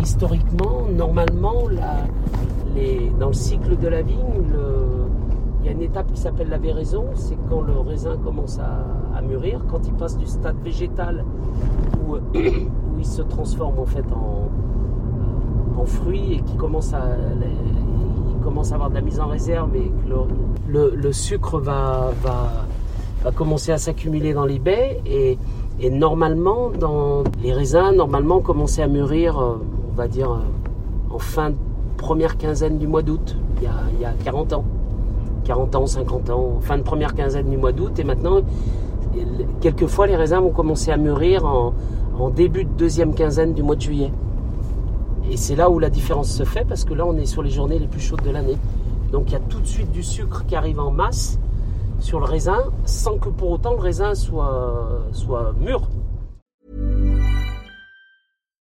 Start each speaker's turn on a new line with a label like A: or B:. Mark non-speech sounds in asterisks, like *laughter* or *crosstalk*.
A: Historiquement, normalement, dans le cycle de la vigne, il y a une étape qui s'appelle la véraison, c'est quand le raisin commence à, mûrir, quand il passe du stade végétal où, *clears throat* il se transforme en en fruit et qui commence à, à avoir de la mise en réserve et que le, sucre va, commencer à s'accumuler dans les baies et, normalement dans les raisins normalement commencer à mûrir euh, on va dire euh, en fin de première quinzaine du mois d'août il y, a, il y a 40 ans 40 ans 50 ans fin de première quinzaine du mois d'août et maintenant quelquefois les raisins vont commencer à mûrir en, début de deuxième quinzaine du mois de juillet et c'est là où la différence se fait parce que là on est sur les journées les plus chaudes de l'année. Donc il y a tout de suite du sucre qui arrive en masse sur le raisin sans que pour autant le raisin soit mûr.